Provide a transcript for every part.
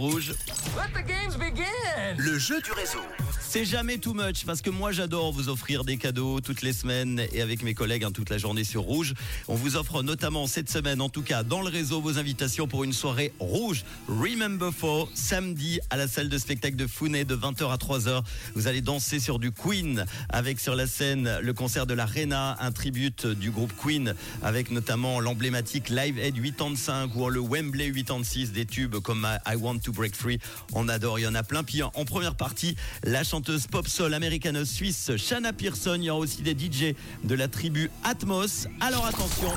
Rouge. Let the games begin. Le jeu du réseau. C'est jamais too much parce que moi j'adore vous offrir des cadeaux toutes les semaines et avec mes collègues hein, toute la journée sur Rouge. On vous offre notamment cette semaine, en tout cas dans le réseau, vos invitations pour une soirée rouge. Remember for samedi à la salle de spectacle de Founet de 20h à 3h. Vous allez danser sur du Queen avec sur la scène le concert de la Rena, un tribute du groupe Queen avec notamment l'emblématique Live Aid 85 ou le Wembley 86 des tubes comme I Want to Break Free. On adore, il y en a plein. Puis en première partie, la chanteuse pop soul américano-suisse Shanna Pearson. Il y aura aussi des DJ de la tribu Atmos. Alors attention,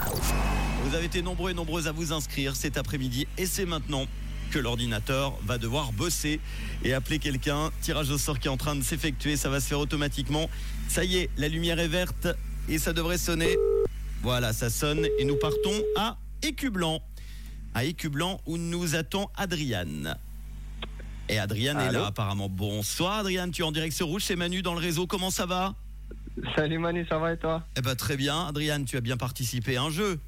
vous avez été nombreux et nombreuses à vous inscrire cet après-midi et c'est maintenant que l'ordinateur va devoir bosser et appeler quelqu'un. Tirage au sort qui est en train de s'effectuer, ça va se faire automatiquement. Ça y est, la lumière est verte et ça devrait sonner. Voilà, ça sonne et nous partons à Écublanc. À Écublanc où nous attend Adriane. Et Adriane est là apparemment. Bonsoir Adriane, tu es en direct sur Rouge, c'est Manu dans le réseau, comment ça va? Salut Manu, ça va et toi? Eh ben très bien, Adriane, tu as bien participé à un jeu.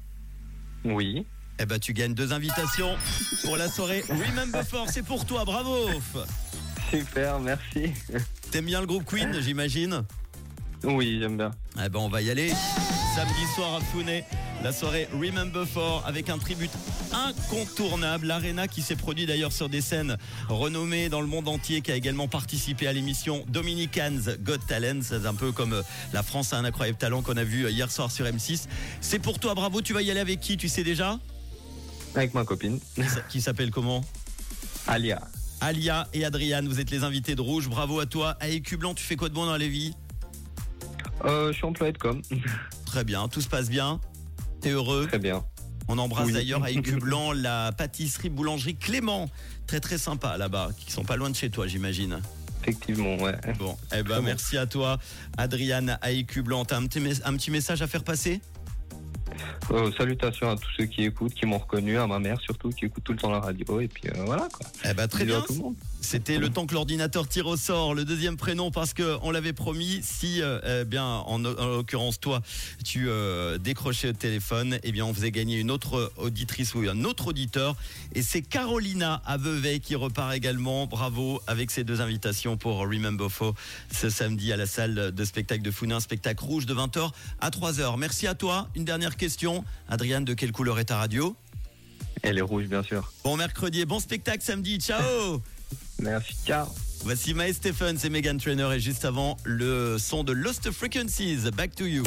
Oui. Eh ben tu gagnes deux invitations pour la soirée Remember For, c'est pour toi, bravo Super, merci. T'aimes bien le groupe Queen, j'imagine? Oui, j'aime bien. Eh ben on va y aller. Samedi soir à Founet, la soirée Remember For avec un tribut incontournable. L'Arena qui s'est produit d'ailleurs sur des scènes renommées dans le monde entier, qui a également participé à l'émission Dominicans Got Talent. C'est un peu comme euh, la France a un incroyable talent qu'on a vu euh, hier soir sur M6. C'est pour toi, bravo. Tu vas y aller avec qui Tu sais déjà? Avec ma copine. Qui s'appelle comment? Alia. Alia et Adriane, vous êtes les invités de Rouge. Bravo à toi. À Écublanc, tu fais quoi de bon dans la vie? Euh, Je suis employé de com. Très bien, tout se passe bien? T'es heureux Très bien. On embrasse d'ailleurs à Écublanc la pâtisserie boulangerie Clément. Très très sympa là-bas, qui sont pas loin de chez toi, j'imagine. Effectivement, ouais. Bon, eh ben merci à toi, Adriane à Écublanc. T'as un petit, un petit message à faire passer? Euh, salutations à tous ceux qui écoutent, qui m'ont reconnu, à ma mère surtout, qui écoute tout le temps la radio. Et puis euh, voilà quoi. Eh ben, très bien. C'était le temps que l'ordinateur tire au sort le deuxième prénom parce que on l'avait promis. Si, euh, eh bien, en, l'occurrence toi, tu décrochais le téléphone, eh bien, on faisait gagner une autre auditrice ou un autre auditeur. Et c'est Carolina à Vevey qui repart également. Bravo avec ses deux invitations pour Remember Fo ce samedi à la salle de spectacle de Founin, spectacle rouge de 20h à 3h. Merci à toi. Une dernière question. Adriane, de quelle couleur est ta radio? Elle est rouge, bien sûr. Bon mercredi et bon spectacle samedi. Ciao Merci, ciao. Voici Mae Stephens et Megan Trainer et juste avant le son de Lost Frequencies. Back to you.